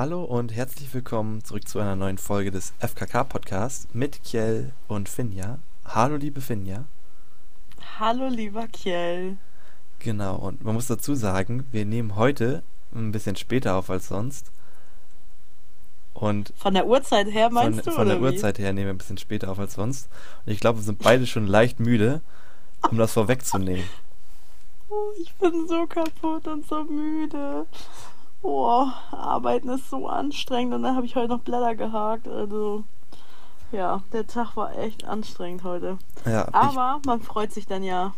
Hallo und herzlich willkommen zurück zu einer neuen Folge des FKK Podcasts mit Kjell und Finja. Hallo liebe Finja. Hallo lieber Kjell. Genau, und man muss dazu sagen, wir nehmen heute ein bisschen später auf als sonst. Und von der Uhrzeit her meinst von, du? Von der wie? Uhrzeit her nehmen wir ein bisschen später auf als sonst. Und ich glaube, wir sind beide schon leicht müde, um das vorwegzunehmen. Oh, ich bin so kaputt und so müde. Oh, arbeiten ist so anstrengend und dann habe ich heute noch Blätter gehakt. Also, ja, der Tag war echt anstrengend heute. Ja, Aber man freut sich dann ja.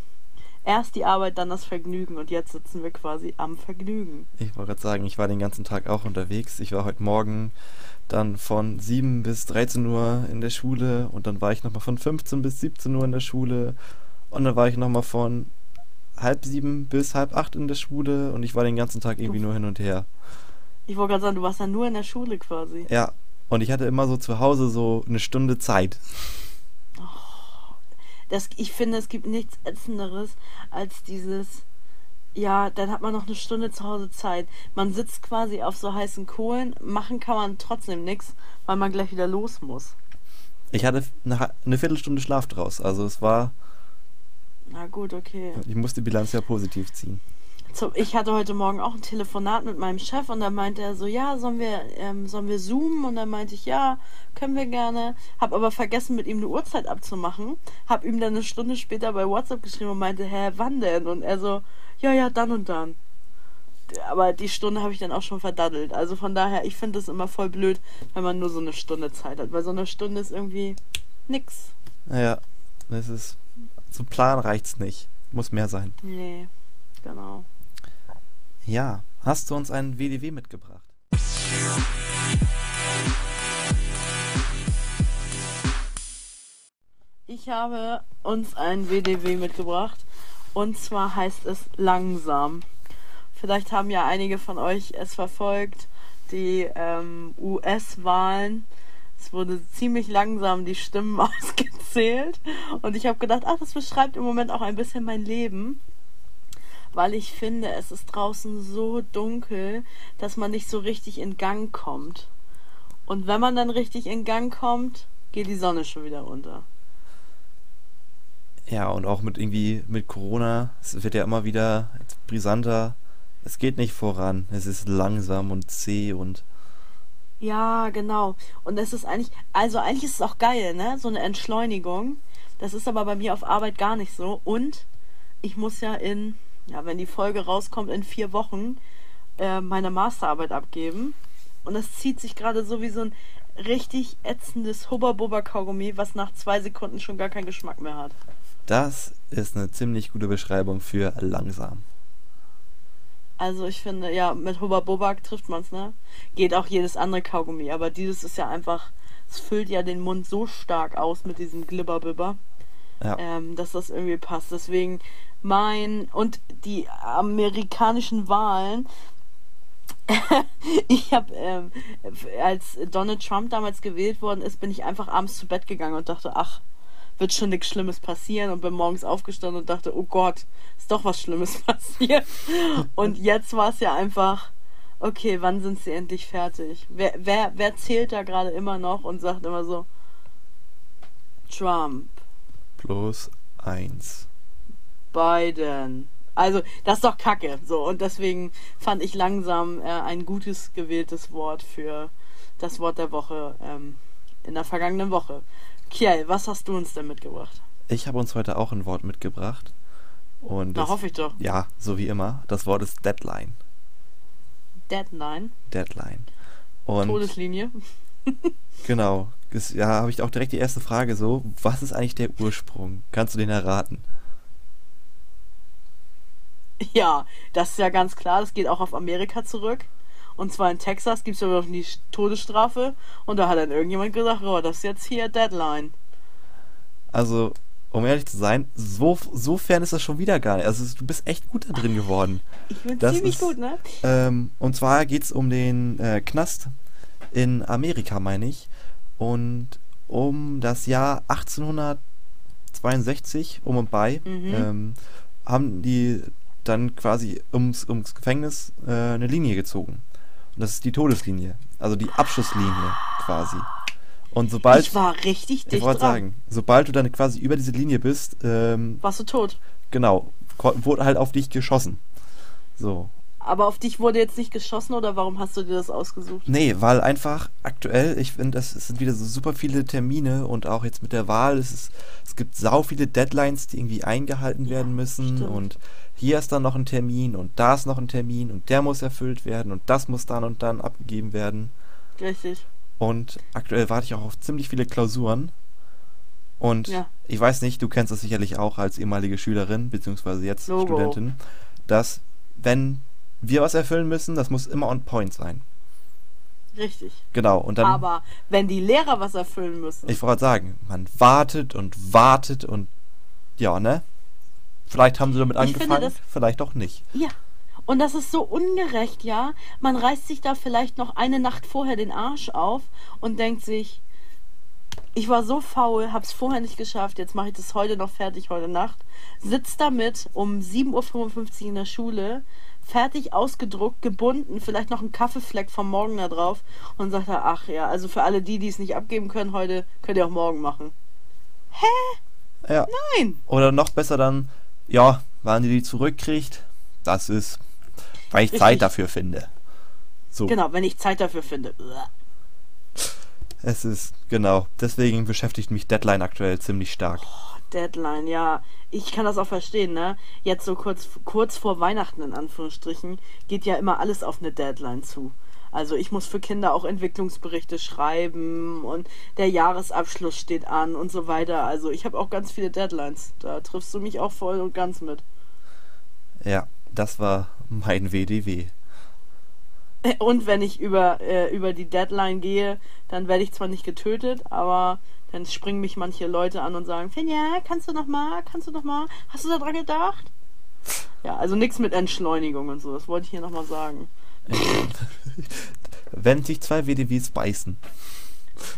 Erst die Arbeit, dann das Vergnügen und jetzt sitzen wir quasi am Vergnügen. ich, ich wollte gerade sagen, ich war den ganzen Tag auch unterwegs. Ich war heute Morgen dann von 7 bis 13 Uhr in der Schule und dann war ich nochmal von 15 bis 17 Uhr in der Schule und dann war ich nochmal von halb sieben bis halb acht in der Schule und ich war den ganzen Tag irgendwie nur hin und her. Ich wollte gerade sagen, du warst ja nur in der Schule quasi. Ja, und ich hatte immer so zu Hause so eine Stunde Zeit. Das, ich finde, es gibt nichts Ätzenderes als dieses, ja, dann hat man noch eine Stunde zu Hause Zeit. Man sitzt quasi auf so heißen Kohlen, machen kann man trotzdem nichts, weil man gleich wieder los muss. Ich hatte eine, ha- eine Viertelstunde Schlaf draus, also es war, Na gut, okay. ich musste die Bilanz ja positiv ziehen. Ich hatte heute Morgen auch ein Telefonat mit meinem Chef und da meinte er so, ja, sollen wir, ähm, sollen wir zoomen? Und dann meinte ich, ja, können wir gerne. Hab aber vergessen, mit ihm eine Uhrzeit abzumachen. Hab ihm dann eine Stunde später bei WhatsApp geschrieben und meinte, hä, wann denn? Und er so, ja, ja, dann und dann. Aber die Stunde habe ich dann auch schon verdaddelt. Also von daher, ich finde es immer voll blöd, wenn man nur so eine Stunde Zeit hat. Weil so eine Stunde ist irgendwie nix. Naja, das ist, zum Plan reicht's nicht. Muss mehr sein. Nee, genau. Ja, hast du uns einen WDW mitgebracht? Ich habe uns ein WDW mitgebracht und zwar heißt es langsam. Vielleicht haben ja einige von euch es verfolgt, die ähm, US-Wahlen. Es wurde ziemlich langsam die Stimmen ausgezählt und ich habe gedacht, ach, das beschreibt im Moment auch ein bisschen mein Leben, weil ich finde, es ist draußen so dunkel, dass man nicht so richtig in Gang kommt. Und wenn man dann richtig in Gang kommt, geht die Sonne schon wieder unter. Ja, und auch mit irgendwie mit Corona, es wird ja immer wieder brisanter. Es geht nicht voran. Es ist langsam und zäh und Ja, genau. Und es ist eigentlich, also eigentlich ist es auch geil, ne? So eine Entschleunigung. Das ist aber bei mir auf Arbeit gar nicht so. Und ich muss ja in, ja, wenn die Folge rauskommt, in vier Wochen äh, meine Masterarbeit abgeben. Und das zieht sich gerade so wie so ein richtig ätzendes Hubba-Bubba-Kaugummi, was nach zwei Sekunden schon gar keinen Geschmack mehr hat. das ist eine ziemlich gute Beschreibung für langsam. Also ich finde, ja, mit Hubba Bubba trifft man's, ne? Geht auch jedes andere Kaugummi, aber dieses ist ja einfach, es füllt ja den Mund so stark aus mit diesem Glibberbibber, Ja, ähm, dass das irgendwie passt. Deswegen mein und die amerikanischen Wahlen. ich habe, ähm, als Donald Trump damals gewählt worden ist, bin ich einfach abends zu Bett gegangen und dachte, ach, wird schon nichts Schlimmes passieren und bin morgens aufgestanden und dachte, oh Gott, ist doch was Schlimmes passiert. Und jetzt war es ja einfach, okay, wann sind sie endlich fertig? Wer, wer, wer zählt da gerade immer noch und sagt immer so, Trump, plus eins. Biden. Also, das ist doch Kacke. So, und deswegen fand ich langsam äh, ein gutes gewähltes Wort für das Wort der Woche ähm, in der vergangenen Woche. Kiel, was hast du uns denn mitgebracht? Ich habe uns heute auch ein Wort mitgebracht. Und Na, das, hoffe ich doch. ja, so wie immer, das Wort ist Deadline. Deadline. Deadline. Und Todeslinie. genau, das, ja, habe ich auch direkt die erste Frage so, was ist eigentlich der Ursprung? Kannst du den erraten? Ja, das ist ja ganz klar. Das geht auch auf Amerika zurück. Und zwar in Texas gibt es ja noch die Todesstrafe. Und da hat dann irgendjemand gesagt, oh, das ist jetzt hier Deadline. Also, um ehrlich zu sein, so, so fern ist das schon wieder gar nicht. Also, du bist echt gut da drin geworden. Ich bin Das ziemlich ist- gut, ne? Ähm, und zwar geht es um den äh, Knast in Amerika, meine ich. Und um das Jahr 1862, um und bei, Mhm. ähm, haben die dann quasi ums, ums Gefängnis äh, eine Linie gezogen. Und das ist die Todeslinie. Also die Abschusslinie quasi. Und sobald. Ich war richtig dicht Ich wollte sagen, sobald du dann quasi über diese Linie bist, ähm, Warst du tot? genau, wurde halt auf dich geschossen. So. Aber auf dich wurde jetzt nicht geschossen oder warum hast du dir das ausgesucht? Nee, weil einfach aktuell, ich finde, es sind wieder so super viele Termine und auch jetzt mit der Wahl, es, ist, es gibt sau viele Deadlines, die irgendwie eingehalten Ja, werden müssen stimmt. und hier ist dann noch ein Termin und da ist noch ein Termin und der muss erfüllt werden und das muss dann und dann abgegeben werden. Richtig. Und aktuell warte ich auch auf ziemlich viele Klausuren. Und Ja. ich weiß nicht, du kennst das sicherlich auch als ehemalige Schülerin, beziehungsweise jetzt Logo. Studentin, dass wenn wir was erfüllen müssen, das muss immer on point sein. Richtig. Genau, und dann, Aber wenn die Lehrer was erfüllen müssen. ich wollte sagen, man wartet und wartet und ja, ne? Vielleicht haben sie damit Ich angefangen, das- vielleicht auch nicht. Ja. Und das ist so ungerecht, ja. Man reißt sich da vielleicht noch eine Nacht vorher den Arsch auf und denkt sich, ich war so faul, hab's vorher nicht geschafft, jetzt mache ich das heute noch fertig, heute Nacht. Sitzt damit um 7.55 Uhr in der Schule, fertig ausgedruckt, gebunden, vielleicht noch ein Kaffeefleck vom Morgen da drauf und sagt er, ach ja, also für alle die, die es nicht abgeben können heute, könnt ihr auch morgen machen. Ja. Nein! Oder noch besser dann, ja, wann die die zurückkriegt, das ist, weil ich Richtig. Zeit dafür finde. So. Genau, wenn ich Zeit dafür finde. Es ist, genau. Deswegen beschäftigt mich Deadline aktuell ziemlich stark. Deadline, ja. Ich kann das auch verstehen, ne? Jetzt so kurz, kurz vor Weihnachten in Anführungsstrichen geht ja immer alles auf eine Deadline zu. Also ich muss für Kinder auch Entwicklungsberichte schreiben und der Jahresabschluss steht an und so weiter. Also ich habe auch ganz viele Deadlines. Da triffst du mich auch voll und ganz mit. Ja, das war mein WDW. Und wenn ich über, äh, über die Deadline gehe, dann werde ich zwar nicht getötet, aber dann springen mich manche Leute an und sagen, Finja, kannst du noch mal, kannst du noch mal, hast du da dran gedacht? Ja, also nichts mit Entschleunigung und so, das wollte ich hier nochmal sagen. Wenn sich zwei WDWs beißen.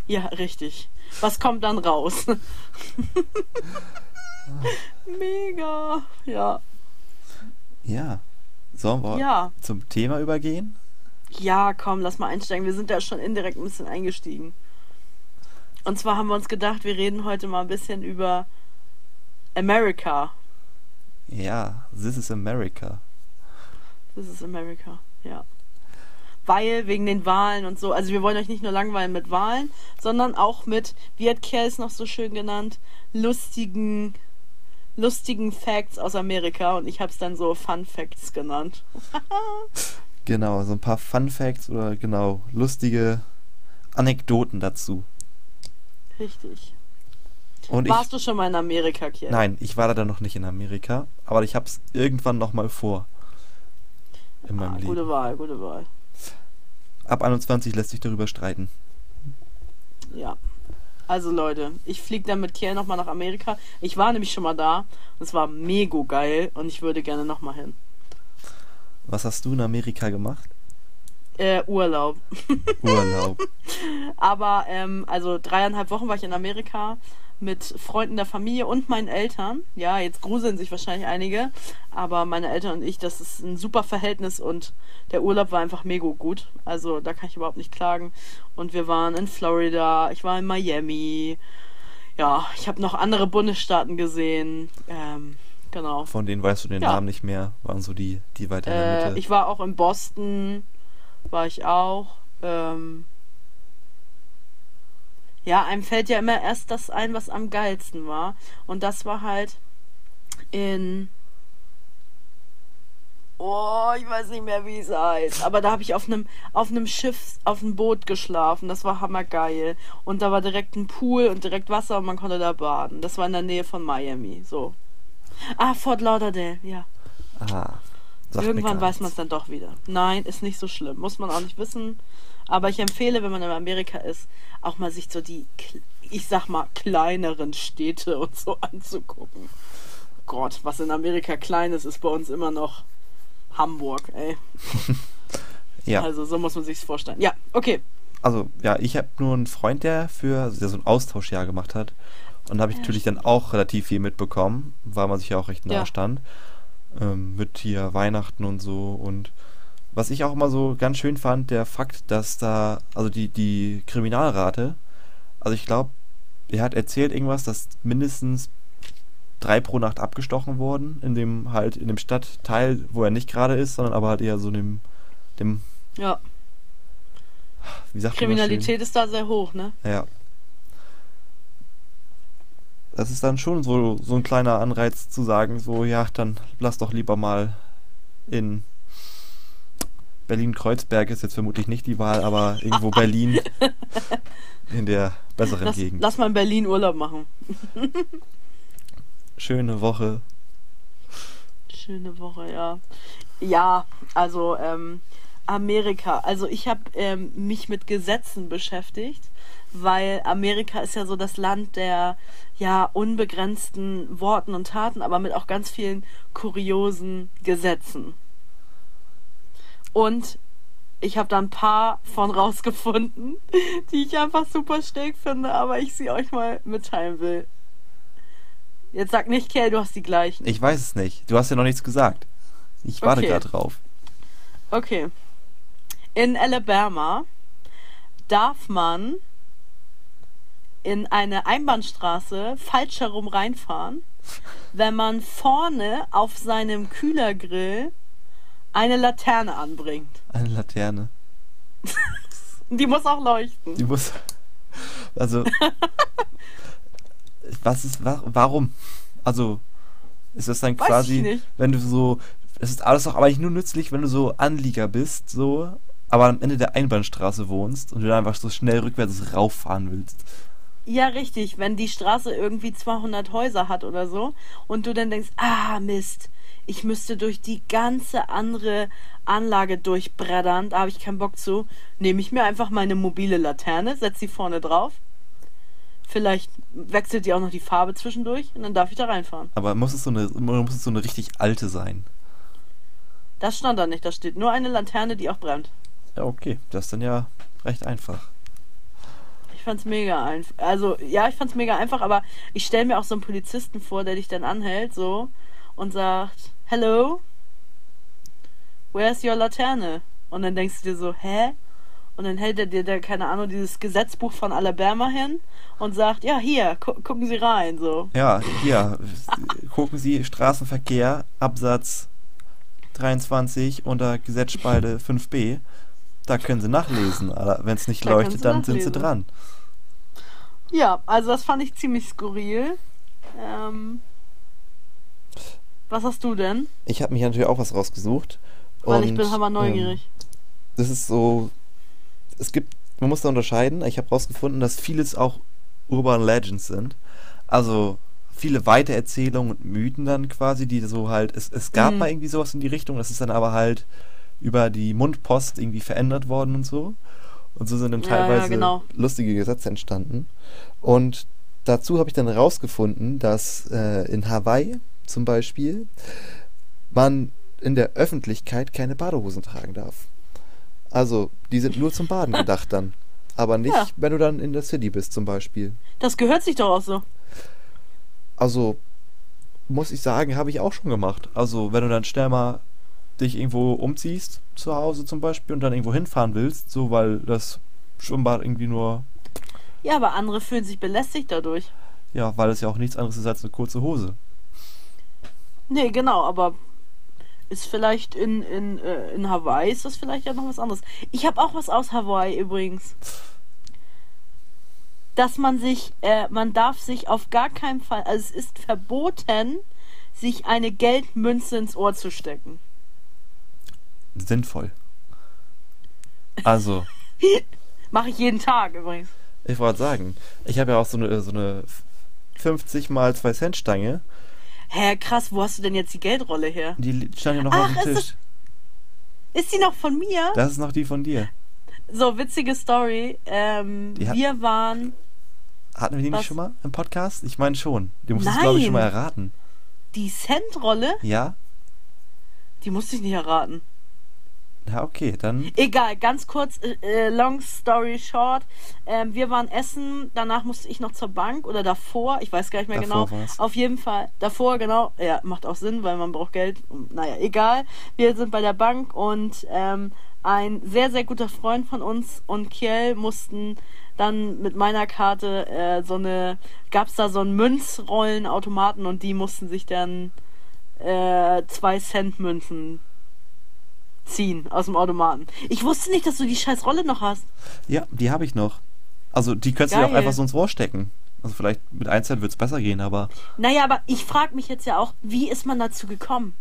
Ja, richtig. Was kommt dann raus? Mega. Ja. Ja. Sollen wir Ja. zum Thema übergehen? Ja, komm, lass mal einsteigen. Wir sind ja schon indirekt ein bisschen eingestiegen. Und zwar haben wir uns gedacht, wir reden heute mal ein bisschen über America. Ja, This is America. This is America, ja. Weil wegen den Wahlen und so, also wir wollen euch nicht nur langweilen mit Wahlen, sondern auch mit, wie hat Kerl es noch so schön genannt, lustigen, lustigen Facts aus Amerika und ich habe es dann so Fun Facts genannt. Genau, so ein paar Fun Facts oder genau, lustige Anekdoten dazu. Richtig. Und Warst ich, du schon mal in Amerika, Kerl? nein, ich war leider noch nicht in Amerika, aber ich hab's irgendwann noch mal vor. In meinem Ah, Leben. gute Wahl, gute Wahl. Ab 21 lässt sich darüber streiten. Ja. Also Leute, ich fliege dann mit Kiel nochmal nach Amerika. Ich war nämlich schon mal da. und Es war mega geil und ich würde gerne nochmal hin. Was hast du in Amerika gemacht? Äh, Urlaub. Urlaub. Aber, ähm, also dreieinhalb Wochen war ich in Amerika mit Freunden der Familie und meinen Eltern. Ja, jetzt gruseln sich wahrscheinlich einige. Aber meine Eltern und ich, das ist ein super Verhältnis und der Urlaub war einfach mega gut. Also da kann ich überhaupt nicht klagen. Und wir waren in Florida, ich war in Miami. Ja, ich habe noch andere Bundesstaaten gesehen. Ähm, genau. Von denen weißt du den Ja. Namen nicht mehr, waren so die, die weiter in der Äh, Mitte. ich war auch in Boston, war ich auch. Ähm, ja, einem fällt ja immer erst das ein, was am geilsten war. Und das war halt in. Oh, ich weiß nicht mehr, wie es heißt. Aber da habe ich auf einem auf Schiff, auf einem Boot geschlafen. Das war hammergeil. Und da war direkt ein Pool und direkt Wasser und man konnte da baden. Das war in der Nähe von Miami. So. Ah, Fort Lauderdale, ja. ah, sagt Irgendwann weiß man es dann doch wieder. Nein, ist nicht so schlimm. Muss man auch nicht wissen. Aber ich empfehle, wenn man in Amerika ist, auch mal sich so die, ich sag mal, kleineren Städte und so anzugucken. Gott, was in Amerika klein ist, ist bei uns immer noch Hamburg, ey. Ja, Also so muss man sich's vorstellen. Ja, okay. also ja, ich habe nur einen Freund, der für also der so ein Austauschjahr gemacht hat. Und da habe ich Ja, natürlich dann auch relativ viel mitbekommen, weil man sich ja auch recht nahe Ja. stand. Ähm, mit hier Weihnachten und so. Und was ich auch immer so ganz schön fand, der Fakt, dass da, also die, die Kriminalrate, also ich glaube, er hat erzählt irgendwas, dass mindestens drei pro Nacht abgestochen wurden, in dem halt, in dem Stadtteil, wo er nicht gerade ist, sondern aber halt eher so dem, dem, Ja, wie sagt Kriminalität ist da sehr hoch, ne? Ja. Das ist dann schon so, so ein kleiner Anreiz zu sagen, so, ja, dann lass doch lieber mal in Berlin-Kreuzberg ist jetzt vermutlich nicht die Wahl, aber irgendwo Berlin in der besseren Lass, Gegend. lass mal in Berlin Urlaub machen. Schöne Woche. Schöne Woche, ja. Ja, also ähm, Amerika. Also ich habe ähm, mich mit Gesetzen beschäftigt, weil Amerika ist ja so das Land der ja unbegrenzten Worten und Taten, aber mit auch ganz vielen kuriosen Gesetzen. Und ich habe da ein paar von rausgefunden, die ich einfach super stark finde, aber ich sie euch mal mitteilen will. Jetzt sag nicht, Kerl, du hast die gleichen. Ich weiß es nicht. Du hast ja noch nichts gesagt. Ich warte Okay. gerade drauf. Okay. In Alabama darf man in eine Einbahnstraße falsch herum reinfahren, wenn man vorne auf seinem Kühlergrill eine Laterne anbringt. Eine Laterne. Die muss auch leuchten. Die muss. Also. was ist. wa- Warum? Also. Ist das dann Weiß quasi, ich nicht. wenn du so. Es ist alles doch aber nicht nur nützlich, wenn du so Anlieger bist, so. Aber am Ende der Einbahnstraße wohnst und du dann einfach so schnell rückwärts rauffahren willst. Ja, richtig. Wenn die Straße irgendwie 200 Häuser hat oder so und du dann denkst, ah, Mist, ich müsste durch die ganze andere Anlage durchbreddern, da habe ich keinen Bock zu, nehme ich mir einfach meine mobile Laterne, setze sie vorne drauf. Vielleicht wechselt die auch noch die Farbe zwischendurch und dann darf ich da reinfahren. Aber muss es so eine, muss es so eine richtig alte sein? Das stand da nicht, da steht nur eine Laterne, die auch brennt. Ja, okay. Das ist dann ja recht einfach. Ich fand's mega einfach. Also, ja, ich fand's mega einfach, aber ich stelle mir auch so einen Polizisten vor, der dich dann anhält, so, und sagt, Hello? Where's your Laterne? Und dann denkst du dir so, hä? Und dann hält er dir da, keine Ahnung, dieses Gesetzbuch von Alabama hin und sagt, ja, hier, gu gucken Sie rein, so. Ja, hier, gucken Sie Straßenverkehr, Absatz 23 unter Gesetzspalte 5b. Da können Sie nachlesen. Wenn es nicht Da leuchtet, dann sind Sie nachlesen. dran. Ja, also das fand ich ziemlich skurril. Ähm, was hast du denn? Ich habe mich natürlich auch was rausgesucht. Weil ich Und, bin hammer neugierig. Ähm, das ist so. Es gibt. Man muss da unterscheiden. Ich habe rausgefunden, dass vieles auch Urban Legends sind. Also viele Weitererzählungen und Mythen dann quasi, die so halt. Es, es gab Mhm. mal irgendwie sowas in die Richtung. Das ist dann aber halt über die Mundpost irgendwie verändert worden und so. Und so sind dann Ja, ja, teilweise genau. lustige Gesetze entstanden. Und dazu habe ich dann rausgefunden, dass äh, in Hawaii zum Beispiel man in der Öffentlichkeit keine Badehosen tragen darf. Also, die sind nur zum Baden gedacht dann. Aber nicht, Ja. wenn du dann in der City bist zum Beispiel. Das gehört sich doch auch so. Also, muss ich sagen, habe ich auch schon gemacht. Also, wenn du dann schnell mal dich irgendwo umziehst, zu Hause zum Beispiel, und dann irgendwo hinfahren willst, so weil das Schwimmbad irgendwie nur, Ja, aber andere fühlen sich belästigt dadurch. ja, weil es ja auch nichts anderes ist als eine kurze Hose. Nee, genau, aber ist vielleicht in, in, äh, in Hawaii ist das vielleicht ja noch was anderes. Ich habe auch was aus Hawaii übrigens. Dass man sich, äh, man darf sich auf gar keinen Fall, also es ist verboten, sich eine Geldmünze ins Ohr zu stecken. Sinnvoll. Also, Mache ich jeden Tag übrigens. ich wollte sagen, ich habe ja auch so eine, so eine 50 mal 2 Cent Stange. Hä, krass, wo hast du denn jetzt die Geldrolle her? Die stand ja noch Ach, auf dem ist Tisch. Ist die noch von mir? Das ist noch die von dir. So, witzige Story. Ähm, hat- wir waren. Hatten wir die Was? nicht schon mal im Podcast? Ich meine schon. Die musstest du, glaube ich, schon mal erraten. Die Centrolle, Ja? die musste ich nicht erraten. Ja, okay, dann. Egal, ganz kurz, äh, äh, long story short. Ähm, wir waren essen, danach musste ich noch zur Bank oder davor, ich weiß gar nicht mehr Davor genau. war's. Auf jeden Fall, davor, genau. Ja, macht auch Sinn, weil man braucht Geld. Naja, egal. Wir sind bei der Bank und ähm, ein sehr, sehr guter Freund von uns und Kiel mussten dann mit meiner Karte äh, so eine, gab es da so einen Münzrollenautomaten und die mussten sich dann äh, zwei Cent Münzen ziehen aus dem Automaten. Ich wusste nicht, dass du die scheiß Rolle noch hast. Ja, die habe ich noch. Also, die könntest du dir auch einfach so ins Rohr stecken. Also, vielleicht mit 1 Cent wird es besser gehen, aber. Naja, aber ich frage mich jetzt ja auch, wie ist man dazu gekommen?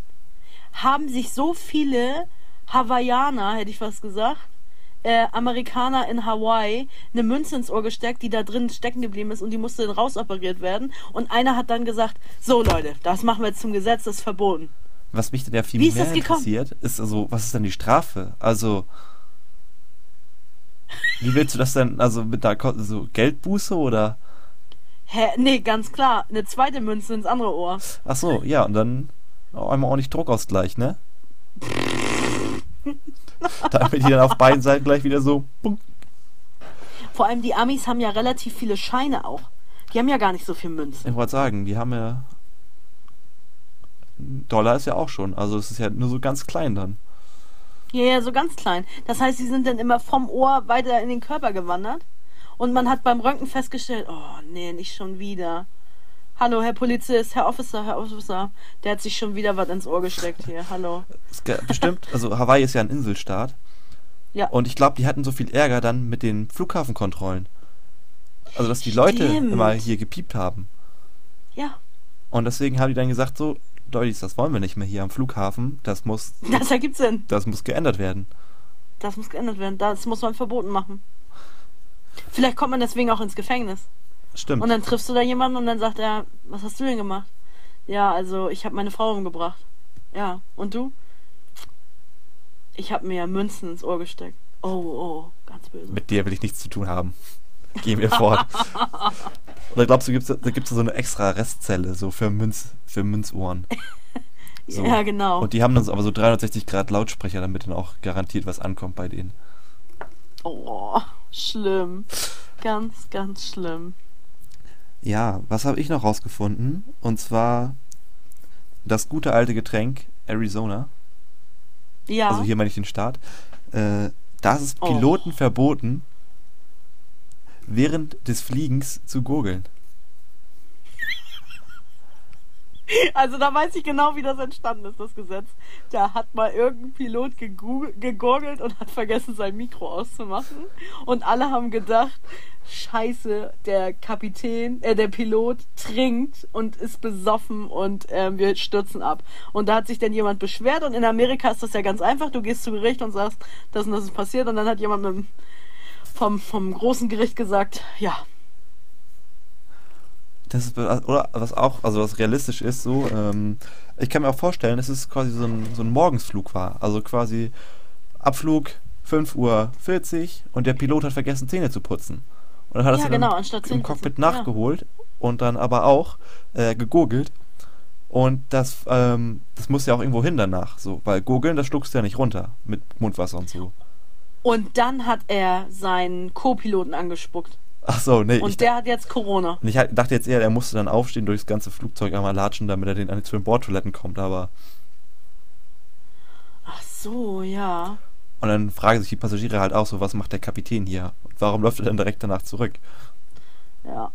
Haben sich so viele Hawaiianer, hätte ich fast gesagt, äh, Amerikaner in Hawaii eine Münze ins Ohr gesteckt, die da drin stecken geblieben ist und die musste dann rausoperiert werden. Und einer hat dann gesagt, so Leute, das machen wir jetzt zum Gesetz, das ist verboten. Was mich dann ja viel Wie ist mehr das gekommen? interessiert, ist also, was ist denn die Strafe? Also. Wie willst du das denn? Also mit Ko- so Geldbuße oder? Hä? Nee, ganz klar, eine zweite Münze ins andere Ohr. Ach so, ja, und dann auch einmal ordentlich Druckausgleich, ne? Damit die dann auf beiden Seiten gleich wieder so. bunk. Vor allem die Amis haben ja relativ viele Scheine auch. Die haben ja gar nicht so viel Münzen. Ich wollte sagen, die haben ja. Dollar ist ja auch schon. Also es ist ja nur so ganz klein dann. Ja, ja, so ganz klein. Das heißt, sie sind dann immer vom Ohr weiter in den Körper gewandert. Und man hat beim Röntgen festgestellt, oh nee, nicht schon wieder. Hallo, Herr Polizist, Herr Officer, Herr Officer. Der hat sich schon wieder was ins Ohr gesteckt hier. Hallo. Bestimmt, also Hawaii ist ja ein Inselstaat. Ja. Und ich glaube, die hatten so viel Ärger dann mit den Flughafenkontrollen. Also, dass die Leute Stimmt. immer hier gepiept haben. Ja, Und deswegen haben die dann gesagt, so, Leute, das wollen wir nicht mehr hier am Flughafen. Das muss, das ergibt Sinn. das muss geändert werden. Das muss geändert werden. Das muss man verboten machen. Vielleicht kommt man deswegen auch ins Gefängnis. Stimmt. Und dann triffst du da jemanden und dann sagt er, was hast du denn gemacht? Ja, also ich habe meine Frau umgebracht. Ja, und du? Ich habe mir Münzen ins Ohr gesteckt. Oh, oh, ganz böse. Mit dir will ich nichts zu tun haben. Geh mir fort. Oder glaubst du, gibt's, da gibt es so eine extra Restzelle, so für, Münz, für Münzohren? So. Ja, genau. Und die haben dann so, aber so 360 Grad Lautsprecher, damit dann auch garantiert was ankommt bei denen. Oh, schlimm. Ganz, ganz schlimm. Ja, was habe ich noch rausgefunden? Und zwar das gute alte Getränk Arizona. Ja. Also hier meine ich den Staat. Äh, da ist es Oh. Piloten verboten, während des Fliegens zu gurgeln. Also da weiß ich genau, wie das entstanden ist, das Gesetz. Da hat mal irgendein Pilot gegurgelt und hat vergessen, sein Mikro auszumachen. Und alle haben gedacht, scheiße, der Kapitän, äh, der Pilot trinkt und ist besoffen und ähm, wir stürzen ab. Und da hat sich dann jemand beschwert und in Amerika ist das ja ganz einfach. Du gehst zu Gericht und sagst, das und das ist passiert und dann hat jemand mit dem, vom, vom großen Gericht gesagt, ja, Das ist, oder was auch, also was realistisch ist, so, ähm, ich kann mir auch vorstellen, dass es quasi so ein, so ein Morgensflug war. Also quasi Abflug 5.40 Uhr und der Pilot hat vergessen, Zähne zu putzen. Und dann hat er Ja, sie genau, im Zähne Cockpit putzen, ja. nachgeholt und dann aber auch äh, gegurgelt. Und das, ähm, das muss ja auch irgendwo hin danach, so, weil gurgeln, das schluckst du ja nicht runter mit Mundwasser und so. Und dann hat er seinen Co-Piloten angespuckt. Ach so, nee, Und der hat jetzt Corona. ich halt- dachte jetzt eher, er musste dann aufstehen, durchs ganze Flugzeug einmal latschen, damit er den an die zu den Bordtoiletten kommt, aber Ach so, ja. Und dann fragen sich die Passagiere halt auch so, was macht der Kapitän hier? Und warum läuft er dann direkt danach zurück? Ja.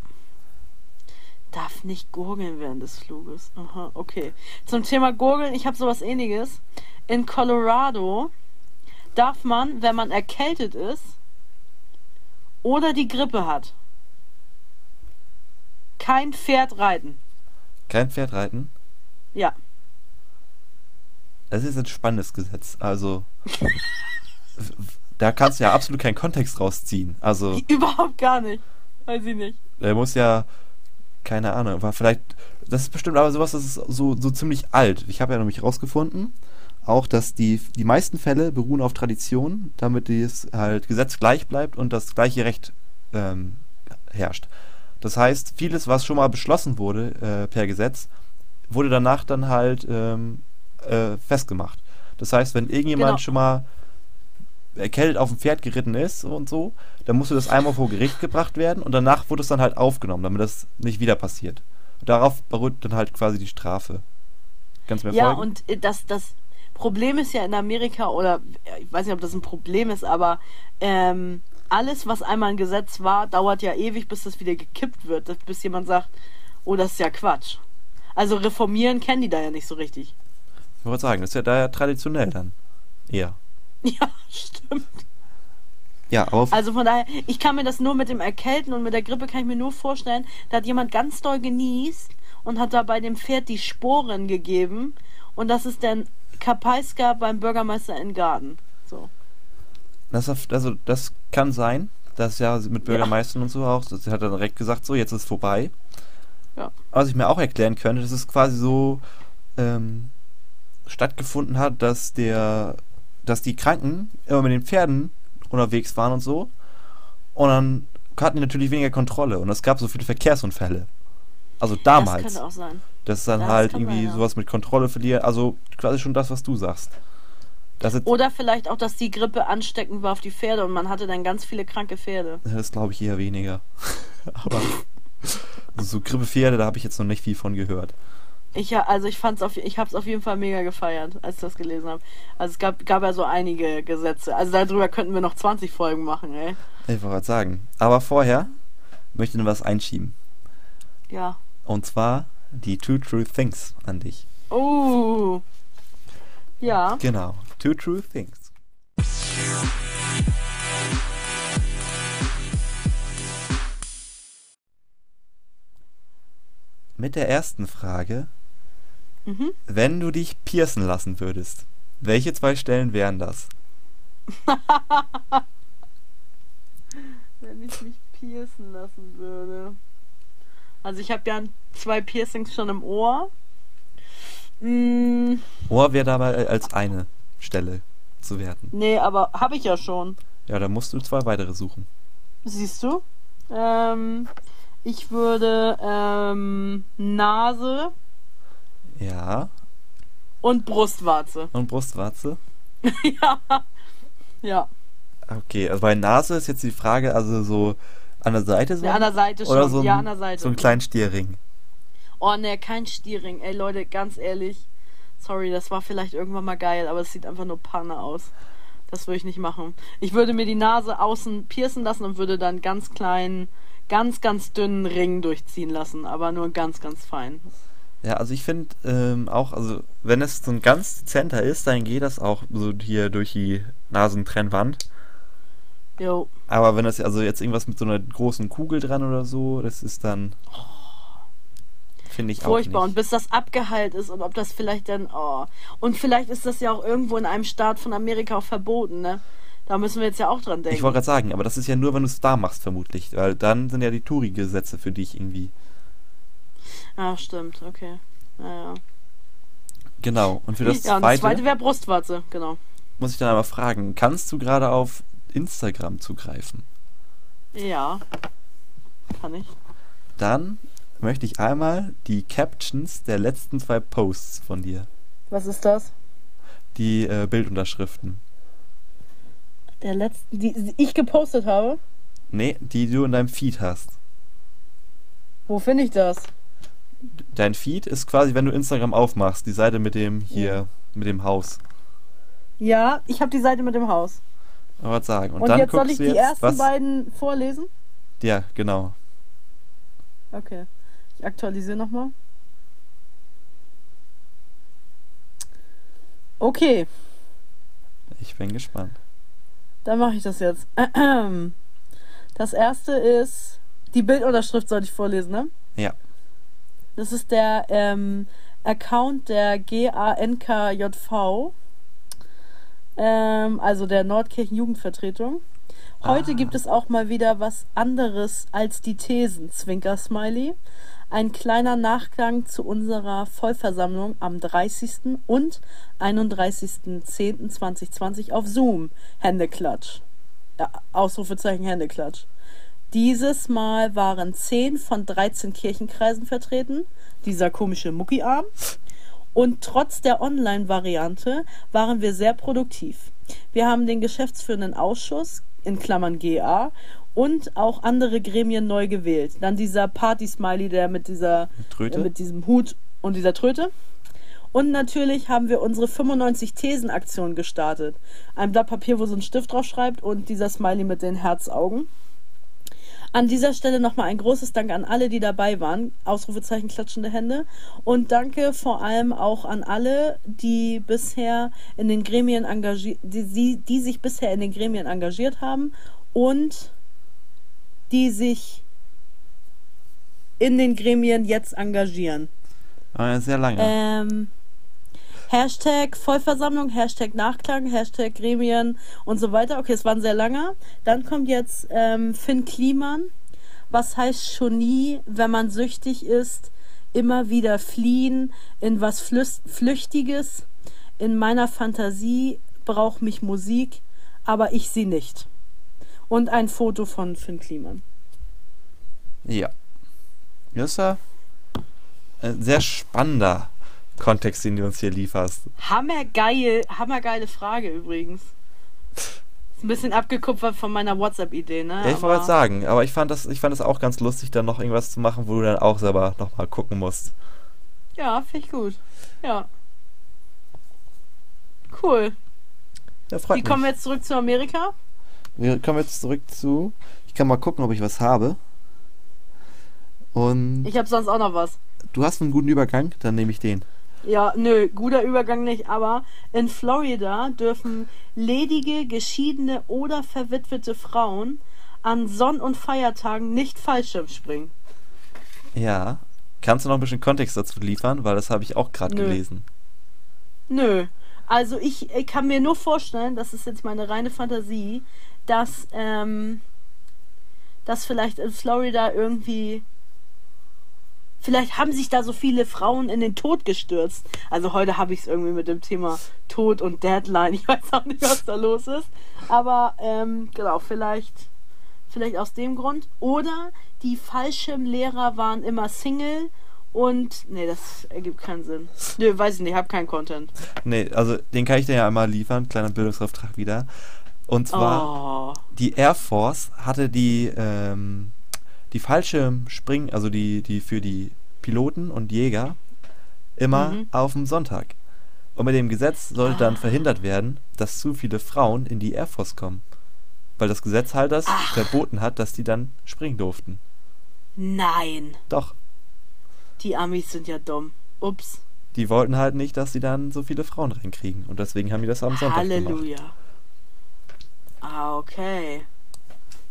Darf nicht gurgeln während des Fluges. Aha, okay. Zum Thema Gurgeln, ich habe sowas ähnliches. In Colorado darf man, wenn man erkältet ist oder die Grippe hat, kein Pferd reiten. Kein Pferd reiten? Ja. Das ist ein spannendes Gesetz. Also, da kannst du ja absolut keinen Kontext rausziehen. Also, Überhaupt gar nicht. Weiß ich nicht. der muss ja, keine Ahnung, war vielleicht, das ist bestimmt aber sowas, das ist so, so ziemlich alt. Ich habe ja nämlich rausgefunden, auch, dass die, die meisten Fälle beruhen auf Tradition, damit das halt Gesetz gleich bleibt und das gleiche Recht ähm, herrscht. Das heißt, vieles, was schon mal beschlossen wurde äh, per Gesetz, wurde danach dann halt ähm, äh, festgemacht. Das heißt, wenn irgendjemand Genau. schon mal erkältet auf dem Pferd geritten ist und so, dann musste das einmal vor Gericht gebracht werden und danach wurde es dann halt aufgenommen, damit das nicht wieder passiert. Darauf beruht dann halt quasi die Strafe. Du mir Ja, folgen? und äh, das, das Problem ist ja in Amerika, oder ich weiß nicht, ob das ein Problem ist, aber ähm, alles, was einmal ein Gesetz war, dauert ja ewig, bis das wieder gekippt wird, bis jemand sagt, oh, das ist ja Quatsch. Also reformieren kennen die da ja nicht so richtig. Ich wollte sagen, das ist ja da ja traditionell dann. Eher. Ja, stimmt. Ja, aber Also von daher, ich kann mir das nur mit dem Erkälten und mit der Grippe kann ich mir nur vorstellen, da hat jemand ganz doll genießt und hat da bei dem Pferd die Sporen gegeben und das ist dann Kapaiska beim Bürgermeister in Garten. So. das, also, das kann sein. Das ist ja mit Bürgermeistern und so auch. Das hat er direkt gesagt, so, jetzt ist vorbei. Ja. Was ich mir auch erklären könnte, dass es quasi so ähm, stattgefunden hat, dass der, dass die Kranken immer mit den Pferden unterwegs waren und so. Und dann hatten die natürlich weniger Kontrolle und es gab so viele Verkehrsunfälle. Also Das damals. könnte auch sein. Das ist dann Das halt irgendwie ja. sowas mit Kontrolle verlieren. Also quasi schon das, was du sagst. Das Oder vielleicht auch, dass die Grippe ansteckend war auf die Pferde und man hatte dann ganz viele kranke Pferde. das glaube ich eher weniger. Aber so Grippepferde, da habe ich jetzt noch nicht viel von gehört. Ich ja, also ich fand's auf, ich hab's auf jeden Fall mega gefeiert, als ich das gelesen habe. Also es gab, gab ja so einige Gesetze. Also darüber könnten wir noch 20 Folgen machen, ey. Ich wollte gerade sagen. Aber vorher möchte ich noch was einschieben. Ja. Und zwar die Two True Things an dich. Oh. Ja. Genau. Two True Things. Mit der ersten Frage. Mhm. Wenn du dich piercen lassen würdest, welche zwei Stellen wären das? Wenn ich mich piercen lassen würde. Also ich habe ja zwei Piercings schon im Ohr. Mm, Ohr wäre dabei als eine Stelle zu werten. nee, aber habe ich ja schon. Ja, da musst du zwei weitere suchen. Siehst du? Ähm, ich würde ähm, Nase Ja. und Brustwarze. Und Brustwarze? ja. Ja. Okay, also bei Nase ist jetzt die Frage, also so an der Seite so? Ja, an der Seite schon. Oder so, ein, ja, an der Seite. so einen kleinen Stierring. Oh ne, kein Stierring. Ey Leute, ganz ehrlich. Sorry, das war vielleicht irgendwann mal geil, aber es sieht einfach nur Panne aus. Das würde ich nicht machen. Ich würde mir die Nase außen piercen lassen und würde dann ganz kleinen, ganz, ganz dünnen Ring durchziehen lassen. Aber nur ganz, ganz fein. Ja, also ich finde ähm, auch, also wenn es so ein ganz dezenter ist, dann geht das auch so hier durch die Nasentrennwand. Jo. Aber wenn das also jetzt irgendwas mit so einer großen Kugel dran oder so, das ist dann finde ich Furchtbar. auch Und nicht. bis das abgeheilt ist und ob das vielleicht dann. Oh. Und vielleicht ist das ja auch irgendwo in einem Staat von Amerika auch verboten, ne? Da müssen wir jetzt ja auch dran denken. Ich wollte gerade sagen, aber das ist ja nur, wenn du es da machst, vermutlich. Weil dann sind ja die Touri-Gesetze für dich irgendwie. Ja, stimmt, okay. Naja. Genau. Und für das ja, und das zweite, zweite wäre Brustwarze, genau. muss ich dann einmal fragen, kannst du gerade auf Instagram zugreifen? Ja. Kann ich. Dann möchte ich einmal die Captions der letzten zwei Posts von dir. Was ist das? Die äh, Bildunterschriften. Der letzte, die, die ich gepostet habe. Nee, die du in deinem Feed hast. Wo finde ich das? Dein Feed ist quasi, wenn du Instagram aufmachst, die Seite mit dem hier, mit dem Haus. Ja, ich habe die Seite mit dem Haus. Was sagen. Und, Und, dann jetzt soll ich die jetzt, ersten was. beiden vorlesen? Ja, genau. Okay. Ich aktualisiere nochmal. Okay, Ich bin gespannt. dann mache ich das jetzt. Das erste ist, die Bildunterschrift sollte ich vorlesen, ne? Ja. Das ist der ähm, Account der GANKJV, ähm, also der Nordkirchen Jugendvertretung. Heute Ah. gibt es auch mal wieder was anderes als die Thesen, Zwinker Smiley. Ein kleiner Nachgang zu unserer Vollversammlung am 30. und 31.10.2020 auf Zoom. Händeklatsch. Ja, Ausrufezeichen Händeklatsch. Dieses Mal waren 10 von 13 Kirchenkreisen vertreten, dieser komische Muckiarm. Und trotz der Online-Variante waren wir sehr produktiv. Wir haben den geschäftsführenden Ausschuss, in Klammern GA, und auch andere Gremien neu gewählt. Dann dieser Party-Smiley, der mit dieser Tröte? mit diesem Hut und dieser Tröte. Und natürlich haben wir unsere 95 Thesen-Aktion gestartet. Ein Blatt Papier, wo so ein Stift drauf schreibt und dieser Smiley mit den Herzaugen. An dieser Stelle nochmal ein großes Dank an alle, die dabei waren. Ausrufezeichen klatschende Hände. Und danke vor allem auch an alle, die bisher in den Gremien engagiert, die, die, die sich bisher in den Gremien engagiert haben und die sich in den Gremien jetzt engagieren. Ah, sehr lange. Ähm, Hashtag Vollversammlung, Hashtag Nachklang, Hashtag Gremien und so weiter. Okay, es war ein sehr langer. Dann kommt jetzt ähm, Finn Kliman. Was heißt schon nie, wenn man süchtig ist, immer wieder fliehen in was Flüs Flüchtiges? In meiner Fantasie braucht mich Musik, aber ich sie nicht. Und ein Foto von Finn Kliman. Ja. Das ist ja ein sehr spannender Kontext, den du uns hier lieferst. Hammergeil, hammergeile Frage übrigens. Ist ein bisschen abgekupfert von meiner WhatsApp-Idee, ne? Ja, ich wollte sagen, aber ich fand das, ich fand das auch ganz lustig, dann noch irgendwas zu machen, wo du dann auch selber nochmal gucken musst. Ja, finde ich gut. Ja. Cool. Ja, freut Wie kommen wir jetzt zurück zu Amerika? Wir kommen jetzt zurück zu. Ich kann mal gucken, ob ich was habe. Und Ich habe sonst auch noch was. du hast einen guten Übergang, dann nehme ich den. Ja, nö, guter Übergang nicht, aber in Florida dürfen ledige, geschiedene oder verwitwete Frauen an Sonn- und Feiertagen nicht Fallschirm springen. Ja. Kannst du noch ein bisschen Kontext dazu liefern? Weil das habe ich auch gerade gelesen. Nö. Also ich, ich kann mir nur vorstellen, das ist jetzt meine reine Fantasie, dass, ähm, dass vielleicht in Florida irgendwie. Vielleicht haben sich da so viele Frauen in den Tod gestürzt. Also heute habe ich es irgendwie mit dem Thema Tod und Deadline. Ich weiß auch nicht, was da los ist. Aber ähm, genau, vielleicht, vielleicht aus dem Grund. Oder die Fallschirmlehrer waren immer Single und. Nee, das ergibt keinen Sinn. Nö, weiß ich nicht, hab keinen Content. Nee, also den kann ich dir ja einmal liefern. Kleiner Bildungsauftrag wieder. Und zwar. Oh. die Air Force hatte die, ähm, die Fallschirmspringen, also die, die für die Piloten und Jäger, immer Mhm. auf dem Sonntag. Und mit dem Gesetz sollte dann Ah. verhindert werden, dass zu viele Frauen in die Air Force kommen. Weil das Gesetz halt das Ach. verboten hat, dass die dann springen durften. Nein, Doch, die Amis sind ja dumm. Ups. die wollten halt nicht, dass sie dann so viele Frauen reinkriegen. Und deswegen haben die das am Sonntag gemacht. Halleluja. Ah, okay.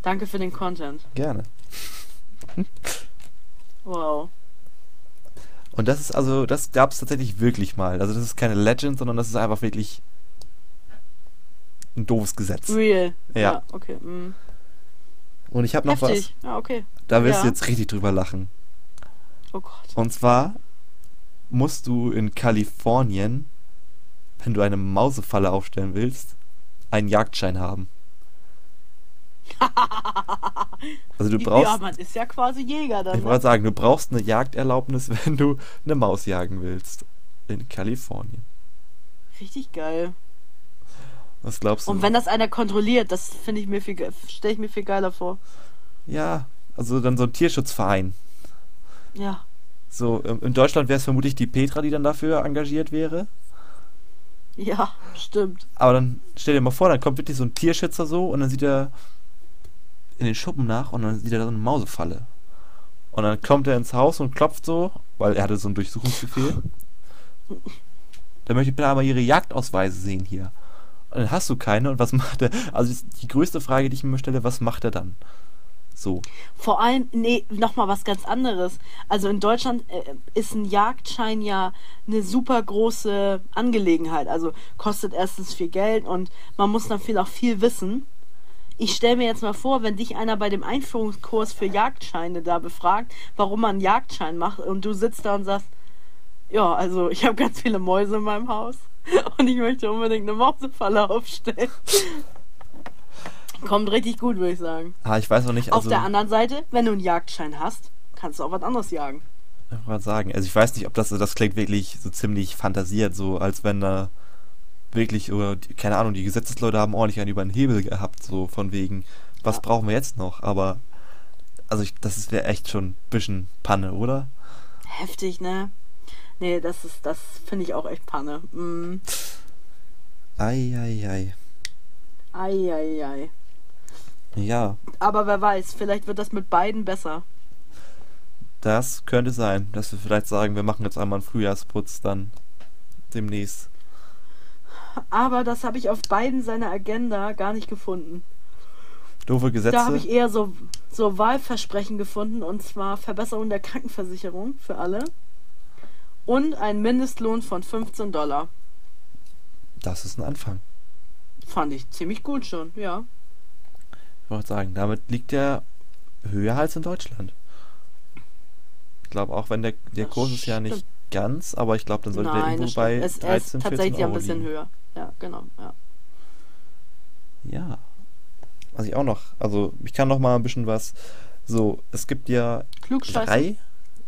Danke für den Content. Gerne. Wow. Und das ist also, das gab es tatsächlich wirklich mal. Also das ist keine Legend, sondern das ist einfach wirklich ein doofes Gesetz. Real. Ja. okay. Mm. Und ich habe noch Heftig. Ja, okay. was, da wirst du Ja. jetzt richtig drüber lachen. Oh Gott. Und zwar musst du in Kalifornien, wenn du eine Mausefalle aufstellen willst, einen Jagdschein haben. Also du brauchst, ja, man ist ja quasi Jäger dann. ich Ne? wollte sagen, du brauchst eine Jagderlaubnis, wenn du eine Maus jagen willst. In Kalifornien. Richtig geil. Was glaubst du? Und wenn das einer kontrolliert, das finde ich mir viel, stelle ich mir viel geiler vor. ja, also dann so ein Tierschutzverein. Ja. So, ähm, in Deutschland wäre es vermutlich die Petra, die dann dafür engagiert wäre. Ja, stimmt. Aber dann stell dir mal vor, dann kommt wirklich so ein Tierschützer so und dann sieht er in den Schuppen nach und dann sieht er da so eine Mausefalle. Und dann kommt er ins Haus und klopft so, weil er hatte so einen Durchsuchungsbefehl. Dann möchte ich bitte einmal ihre Jagdausweise sehen hier. Und dann hast du keine und was macht er? Also die größte Frage, die ich mir stelle, was macht er dann? So. Vor allem, nee, nochmal was ganz anderes. Also in Deutschland äh, ist ein Jagdschein ja eine super große Angelegenheit. Also kostet erstens viel Geld und man muss dann viel auch viel wissen. Ich stelle mir jetzt mal vor, wenn dich einer bei dem Einführungskurs für Jagdscheine da befragt, warum man einen Jagdschein macht und du sitzt da und sagst, ja, also ich habe ganz viele Mäuse in meinem Haus und ich möchte unbedingt eine Mausefalle aufstellen. Kommt richtig gut, würde ich sagen. Ah, ich weiß noch nicht, Auf also der anderen Seite, wenn du einen Jagdschein hast, kannst du auch was anderes jagen. ich wollte sagen, also ich weiß nicht, ob das das klingt wirklich so ziemlich fantasiert, so als wenn da wirklich, oder keine Ahnung, die Gesetzesleute haben ordentlich einen über den Hebel gehabt, so von wegen, was brauchen wir jetzt noch? Aber, also ich, das wäre echt schon ein bisschen Panne, oder? Heftig, ne? Nee, das ist, das finde ich auch echt Panne. Mm. Eieiei. Eieiei. Ja, Aber wer weiß, vielleicht wird das mit beiden besser. das könnte sein, dass wir vielleicht sagen, wir machen jetzt einmal einen Frühjahrsputz dann demnächst. Aber das habe ich auf beiden seiner Agenda gar nicht gefunden. Doofe Gesetze. Da habe ich eher so, so Wahlversprechen gefunden, und zwar Verbesserung der Krankenversicherung für alle und ein Mindestlohn von 15 Dollar. das ist ein Anfang. Fand ich ziemlich gut schon, ja. Ich wollte sagen, damit liegt er höher als in Deutschland. Ich glaube, auch wenn der, der Das Kurs ist ja nicht. Ganz, aber ich glaube, dann sollte der Nein, irgendwo das bei. Es, 13, er ist 14 tatsächlich ein bisschen liegen. höher. Ja, genau, ja. Ja. Was ich auch noch, also ich kann noch mal ein bisschen was, so, es gibt ja drei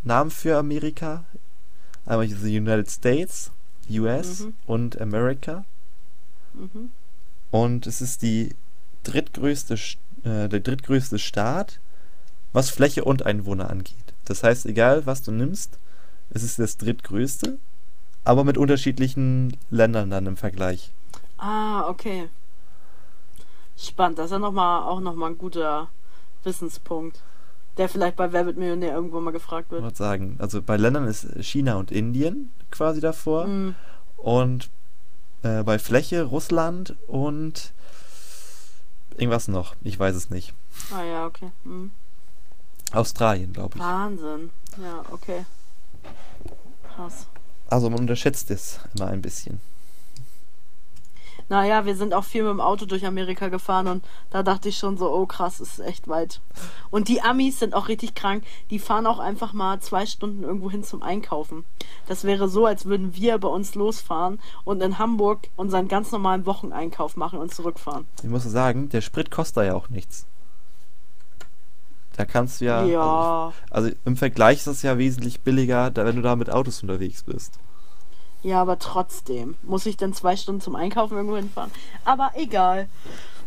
Namen für Amerika. Einmal die United States, US Mhm. und America. Mhm. Und es ist die drittgrößte, äh, der drittgrößte Staat, was Fläche und Einwohner angeht. Das heißt, egal was du nimmst, es ist das drittgrößte, aber mit unterschiedlichen Ländern dann im Vergleich. Ah, okay. Spannend, das ist ja noch mal, auch nochmal ein guter Wissenspunkt, der vielleicht bei Wer wird Millionär irgendwo mal gefragt Ich wird. würde sagen, also bei Ländern ist China und Indien quasi davor Mm, und äh, bei Fläche Russland und irgendwas noch, ich weiß es nicht. ah ja, okay. Mm. Australien, glaube ich. Wahnsinn. Ja, okay. Krass. Also man unterschätzt es immer ein bisschen. Naja, wir sind auch viel mit dem Auto durch Amerika gefahren und da dachte ich schon so, oh krass, ist echt weit. Und die Amis sind auch richtig krank. Die fahren auch einfach mal zwei Stunden irgendwo hin zum Einkaufen. Das wäre so, als würden wir bei uns losfahren und in Hamburg unseren ganz normalen Wocheneinkauf machen und zurückfahren. Ich muss sagen, der Sprit kostet ja auch nichts. Da kannst du ja. Ja, Also, also im Vergleich ist es ja wesentlich billiger, da, wenn du da mit Autos unterwegs bist. ja, aber trotzdem. Muss ich denn zwei Stunden zum Einkaufen irgendwo hinfahren? Aber egal.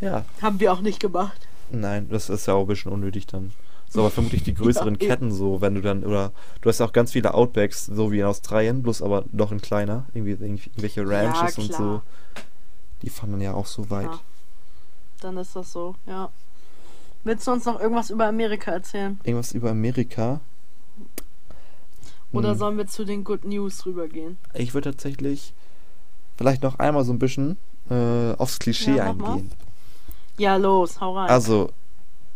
Ja. Haben wir auch nicht gemacht. Nein, das ist ja auch ein bisschen unnötig dann. So, aber vermutlich die größeren Ja. Ketten so, wenn du dann, oder du hast ja auch ganz viele Outbacks, so wie in Australien, bloß aber noch in kleiner. Irgendwie irgendwelche Ranches und klar. so. Die fahren dann ja auch so weit. Ja. Dann ist das so, ja. Willst du uns noch irgendwas über Amerika erzählen? Irgendwas über Amerika. Oder Hm. sollen wir zu den Good News rübergehen? Ich würde tatsächlich vielleicht noch einmal so ein bisschen äh, aufs Klischee Ja, eingehen. Ja, los, hau rein. Also,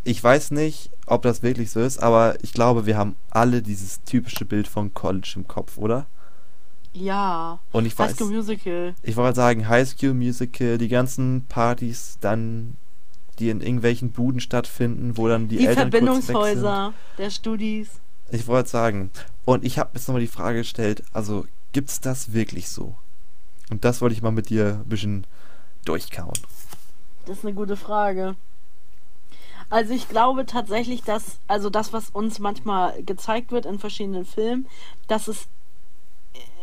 ich weiß nicht, ob das wirklich so ist, aber ich glaube, wir haben alle dieses typische Bild von College im Kopf, oder? ja. Und ich High weiß, School Musical. ich wollte sagen, High School Musical, die ganzen Partys dann, die in irgendwelchen Buden stattfinden, wo dann die, Die, Eltern Verbindungshäuser der Studis. Ich wollte sagen, und ich habe jetzt nochmal die Frage gestellt, also gibt's das wirklich so? Und das wollte ich mal mit dir ein bisschen durchkauen. Das ist eine gute Frage. Also ich glaube tatsächlich, dass, also das, was uns manchmal gezeigt wird in verschiedenen Filmen, dass es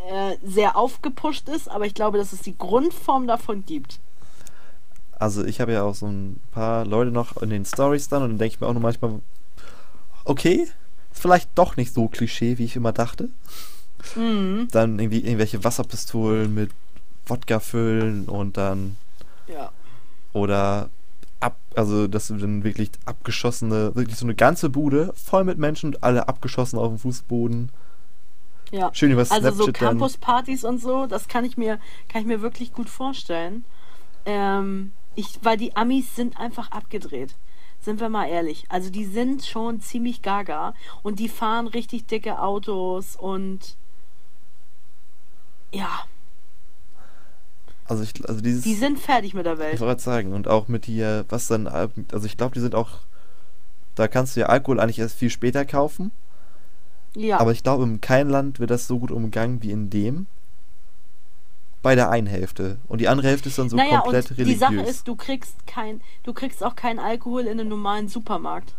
äh, sehr aufgepusht ist, aber ich glaube, dass es die Grundform davon gibt. Also ich habe ja auch so ein paar Leute noch in den Stories dann und dann denke ich mir auch nur manchmal, okay, ist vielleicht doch nicht so Klischee, wie ich immer dachte. Mhm. Dann irgendwie irgendwelche Wasserpistolen mit Wodka füllen und dann Ja. oder ab, also das sind dann wirklich abgeschossene, wirklich so eine ganze Bude voll mit Menschen und alle abgeschossen auf dem Fußboden. Ja. Schön über Also Snapchat so dann. Campuspartys und so, das kann ich mir, kann ich mir wirklich gut vorstellen. Ähm, ich, weil die Amis sind einfach abgedreht. Sind wir mal ehrlich. Also die sind schon ziemlich gaga und die fahren richtig dicke Autos und ja, Also ich, also dieses. die sind fertig mit der Ich Welt. wollte gerade sagen, und auch mit hier, was dann, Al- also ich glaube, die sind auch, da kannst du ja Alkohol eigentlich erst viel später kaufen. Ja. Aber ich glaube, in keinem Land wird das so gut umgangen wie in dem. Bei der einen Hälfte. Und die andere Hälfte ist dann so naja, komplett und religiös. die Sache ist, du kriegst kein, du kriegst auch keinen Alkohol in einem normalen Supermarkt.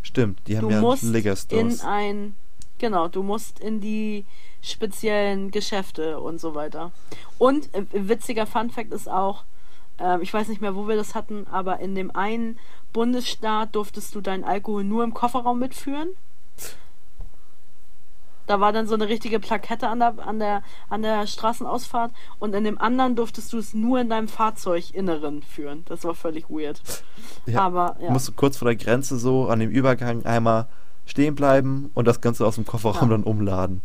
Stimmt, die haben Du ja musst in ein Genau, du musst in die speziellen Geschäfte und so weiter. Und äh, witziger Fun Fact ist auch, äh, ich weiß nicht mehr, wo wir das hatten, aber in dem einen Bundesstaat durftest du deinen Alkohol nur im Kofferraum mitführen. Da war dann so eine richtige Plakette an der, an der, an der Straßenausfahrt und in dem anderen durftest du es nur in deinem Fahrzeuginneren führen. Das war völlig weird. Ja, Aber ja. Musst du kurz vor der Grenze so an dem Übergang einmal stehen bleiben und das Ganze aus dem Kofferraum Ja. dann umladen.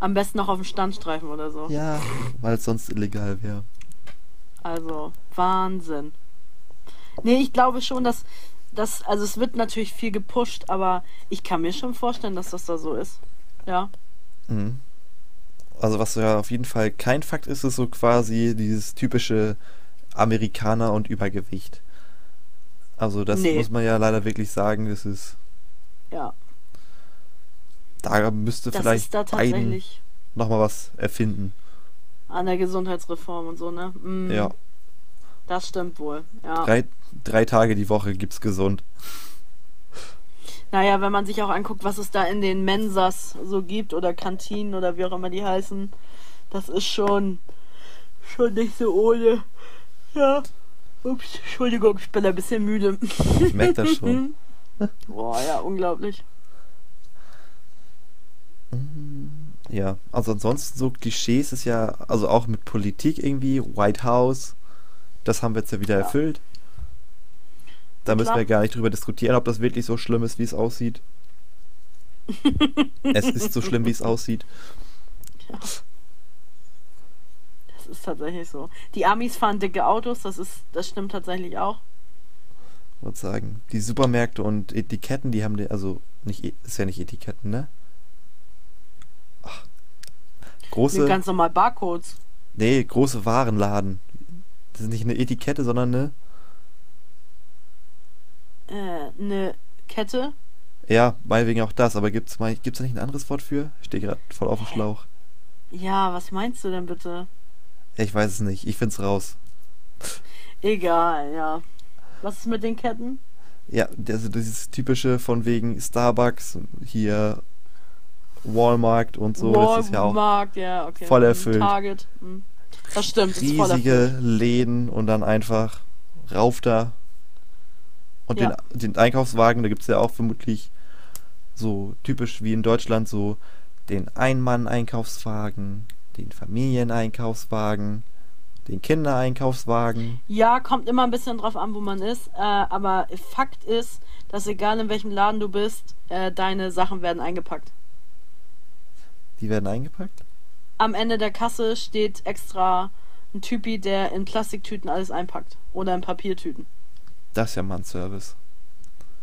Am besten noch auf dem Standstreifen oder so. Ja, weil es sonst illegal wäre. Also, Wahnsinn. Nee, ich glaube schon, dass das, also es wird natürlich viel gepusht, aber ich kann mir schon vorstellen, dass das da so ist. Ja. Mhm. Also was ja auf jeden Fall kein Fakt ist, ist so quasi dieses typische Amerikaner und Übergewicht. Also das Nee. muss man ja leider wirklich sagen, das ist, Ja. da müsste Das vielleicht da Biden nochmal was erfinden. an der Gesundheitsreform und so, ne? Mm, Ja, Das stimmt wohl. Ja. drei, drei Tage die Woche gibt's gesund. Naja, wenn man sich auch anguckt, was es da in den Mensas so gibt oder Kantinen oder wie auch immer die heißen, das ist schon, schon nicht so ohne. Ja. Ups, Entschuldigung, ich bin ein bisschen müde. Ich merke das schon. Boah, ja, unglaublich. Ja, also ansonsten so Klischees ist ja, also auch mit Politik irgendwie, White House, das haben wir jetzt ja wieder Ja. erfüllt. Da müssen Klar. wir gar nicht drüber diskutieren, ob das wirklich so schlimm ist, wie es aussieht. es ist so schlimm, wie es aussieht. Das ist tatsächlich so. Die Amis fahren dicke Autos, das ist, das stimmt tatsächlich auch. Ich würde sagen. Die Supermärkte und Etiketten, die haben die, also nicht, E- ist ja nicht Etiketten, ne? Ach. Große, ganz normal Barcodes. nee, große Warenladen. Das ist nicht eine Etikette, sondern eine, Äh, eine Kette. ja, meinetwegen auch das, aber gibt's mal, gibt's da nicht ein anderes Wort für? Ich stehe gerade voll auf dem Schlauch. Ja, was meinst du denn bitte? Ich weiß es nicht, ich find's raus. Egal, ja. Was ist mit den Ketten? Ja, also dieses typische von wegen Starbucks, hier Walmart und so, das ist ja auch Walmart, ja, okay. voll erfüllt. Target. mhm. Das stimmt, riesige. Läden und dann einfach rauf da. Und Ja. den, den Einkaufswagen, da gibt es ja auch vermutlich so typisch wie in Deutschland so den Ein-Mann-Einkaufswagen, den Familieneinkaufswagen, den Kindereinkaufswagen. Ja, kommt immer ein bisschen drauf an, wo man ist. Äh, aber Fakt ist, dass egal in welchem Laden du bist, äh, deine Sachen werden eingepackt. Die werden eingepackt. Am Ende der Kasse steht extra ein Typi, der in Plastiktüten alles einpackt. Oder in Papiertüten. Das ist ja mal ein Service.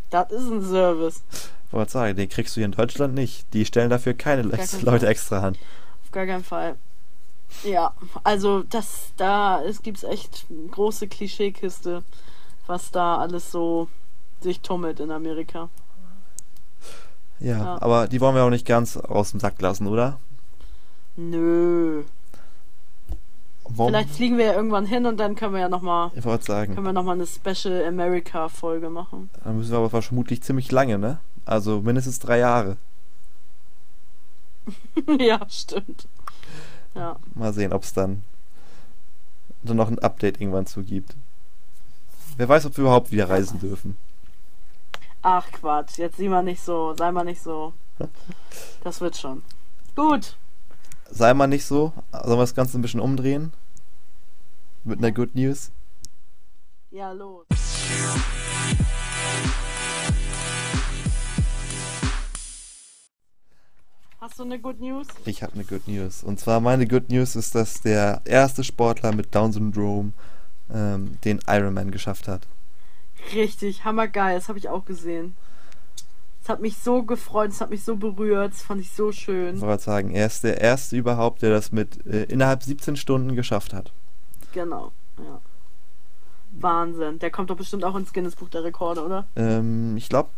Das ist ein Service. Ich wollte sagen, den kriegst du hier in Deutschland nicht. Die stellen dafür keine Leute Fall. extra an. Auf gar keinen Fall. Ja, also das, da es gibt's echt große Klischeekiste, was da alles so sich tummelt in Amerika. Ja, Ja. aber die wollen wir auch nicht ganz aus dem Sack lassen, oder? Nö. Warum? Vielleicht fliegen wir ja irgendwann hin und dann können wir ja nochmal Ich wollte sagen. können wir noch mal eine Special America Folge machen. Dann müssen wir aber vermutlich ziemlich lange, ne? Also mindestens drei Jahre. ja, stimmt. Ja. Mal sehen, ob es dann, dann noch ein Update irgendwann zu gibt. Wer weiß, ob wir überhaupt wieder reisen dürfen. Ach Quatsch, jetzt sieh mal nicht so, sei mal nicht so. Das wird schon. Gut. Sei mal nicht so. Sollen wir das Ganze ein bisschen umdrehen? Mit einer Good News? Ja, los. Hast du eine Good News? Ich habe eine Good News. Und zwar meine Good News ist, dass der erste Sportler mit Down-Syndrom ähm, den Ironman geschafft hat. Richtig, hammergeil, das habe ich auch gesehen. Es hat mich so gefreut, es hat mich so berührt, das fand ich so Ich schön. wollte sagen, er ist der erste überhaupt, der das mit äh, innerhalb 17 Stunden geschafft hat. Genau, ja. Wahnsinn. Der kommt doch bestimmt auch ins Guinness Buch der Rekorde, oder? Ähm, ich glaube,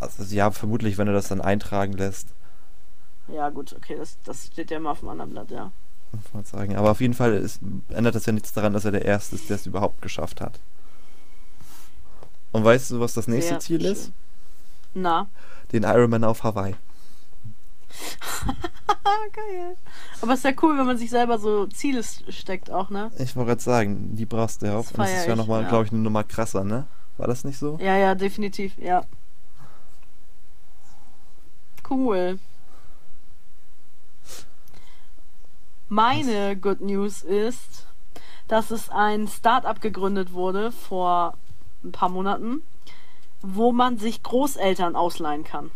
also, ja, vermutlich, wenn er das dann eintragen lässt. Ja, gut, okay, das, das steht ja immer auf dem anderen Blatt, ja. Muss man sagen. Aber auf jeden Fall ist, ändert das ja nichts daran, dass er der Erste ist, der es überhaupt geschafft hat. Und weißt du, was das nächste Sehr Ziel ist? schön. Na, Den Ironman auf Hawaii. Geil. Aber es ist ja cool, wenn man sich selber so Ziele steckt auch, ne? Ich wollte gerade sagen, die brauchst du ja auch. Das Und das ist ja nochmal, ja. glaube ich, eine Nummer krasser, ne? War das nicht so? Ja, ja, definitiv, ja. Cool. Meine Good News ist, dass es ein Startup gegründet wurde vor ein paar Monaten, wo man sich Großeltern ausleihen kann.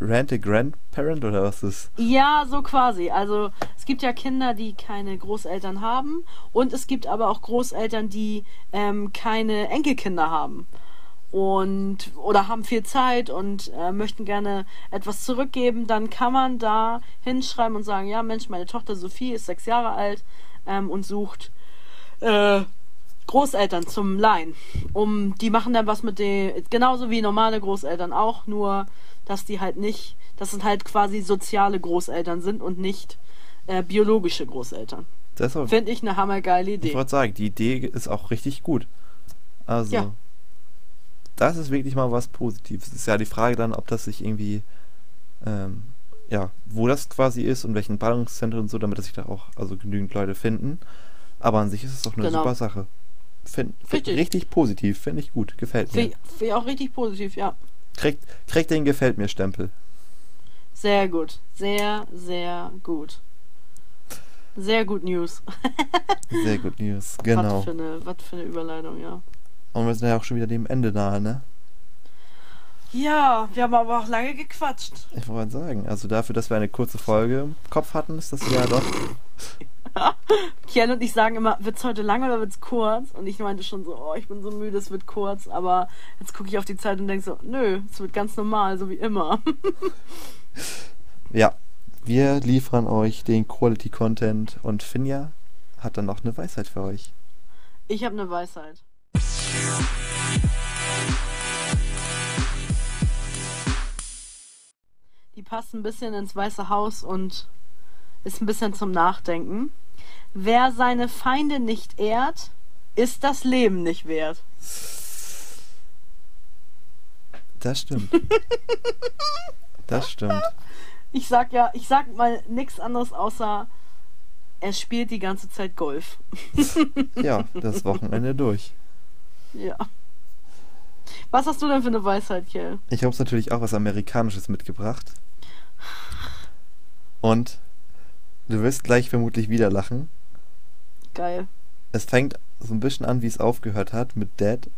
Rent a Grandparent oder was ist? Ja, so quasi. Also es gibt ja Kinder, die keine Großeltern haben und es gibt aber auch Großeltern, die ähm, keine Enkelkinder haben und oder haben viel Zeit und äh, möchten gerne etwas zurückgeben. Dann kann man da hinschreiben und sagen, ja Mensch, meine Tochter Sophie ist sechs Jahre alt ähm, und sucht äh, Großeltern zum Leihen. Um, die machen dann was mit den, genauso wie normale Großeltern auch, nur dass die halt nicht, dass es halt quasi soziale Großeltern sind und nicht äh, biologische Großeltern. Finde ich eine hammergeile ich Idee. wollte sagen, die Idee ist auch richtig gut. Also, Ja. das ist wirklich mal was Positives. Es ist ja die Frage dann, ob das sich irgendwie, ähm, ja, wo das quasi ist und welchen Ballungszentren und so, damit sich da auch also genügend Leute finden. Aber an sich ist es doch eine Genau. super Sache. Find, find, Richtig. richtig positiv, finde ich gut, gefällt mir. Finde ich, find ich auch richtig positiv, ja. Kriegt, kriegt den Gefällt mir Stempel. Sehr gut. Sehr, sehr gut. Sehr gut News. Sehr gut News, Was genau. für eine, was für eine Überleitung, ja. Und wir sind ja auch schon wieder dem Ende nahe, ne? Ja, wir haben aber auch lange gequatscht. Ich wollte sagen, also dafür, dass wir eine kurze Folge im Kopf hatten, ist das ja doch. Kian und ich sagen immer, wird's heute lang oder wird's kurz? Und ich meinte schon so, oh, ich bin so müde, es wird kurz. Aber jetzt gucke ich auf die Zeit und denke so, nö, es wird ganz normal, so wie immer. Ja, wir liefern euch den Quality Content und Finja hat dann noch eine Weisheit für euch. Ich habe eine Weisheit. Die passt ein bisschen ins Weiße Haus und ist ein bisschen zum Nachdenken. Wer seine Feinde nicht ehrt, ist das Leben nicht wert. Das stimmt. Das stimmt. Ich sag ja, ich sag mal nichts anderes außer er spielt die ganze Zeit Golf. Ja, das Wochenende durch. Ja. Was hast du denn für eine Weisheit, Kjell? Ich habe natürlich auch was Amerikanisches mitgebracht. Und du wirst gleich vermutlich wieder lachen. Geil. Es fängt so ein bisschen an, wie es aufgehört hat mit Dad.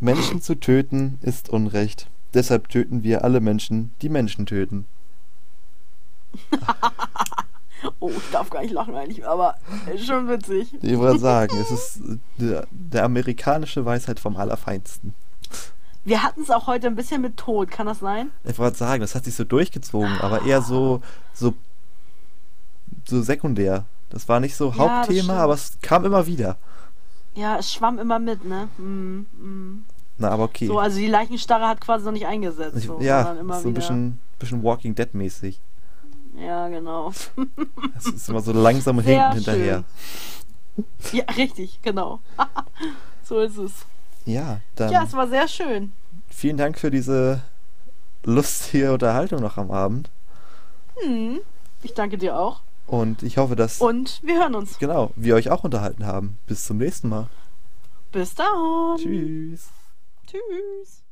Menschen zu töten ist Unrecht. Deshalb töten wir alle Menschen, die Menschen töten. Oh, ich darf gar nicht lachen eigentlich, aber schon witzig. Ich wollte sagen, es ist der, der amerikanische Weisheit vom Allerfeinsten. Wir hatten es auch heute ein bisschen mit Tod, kann das sein? Ich wollte sagen, das hat sich so durchgezogen, aber eher so, so, so sekundär. Das war nicht so Ja, Hauptthema, aber es kam immer wieder. Ja, es schwamm immer mit, ne? Mm, mm. Na, aber okay. So, also die Leichenstarre hat quasi noch nicht eingesetzt. ich, So, ja, so ein bisschen, bisschen Walking Dead mäßig. Ja, genau. Es ist immer so langsam und hinten hinterher. Ja, richtig, genau. so ist es. Ja, dann Ja, es war sehr schön. vielen Dank für diese lustige Unterhaltung noch am Abend. Hm. Ich danke dir auch. Und ich hoffe, dass. Und wir hören uns. Genau, wir euch auch unterhalten haben. Bis zum nächsten Mal. Bis dann. Tschüss. Tschüss.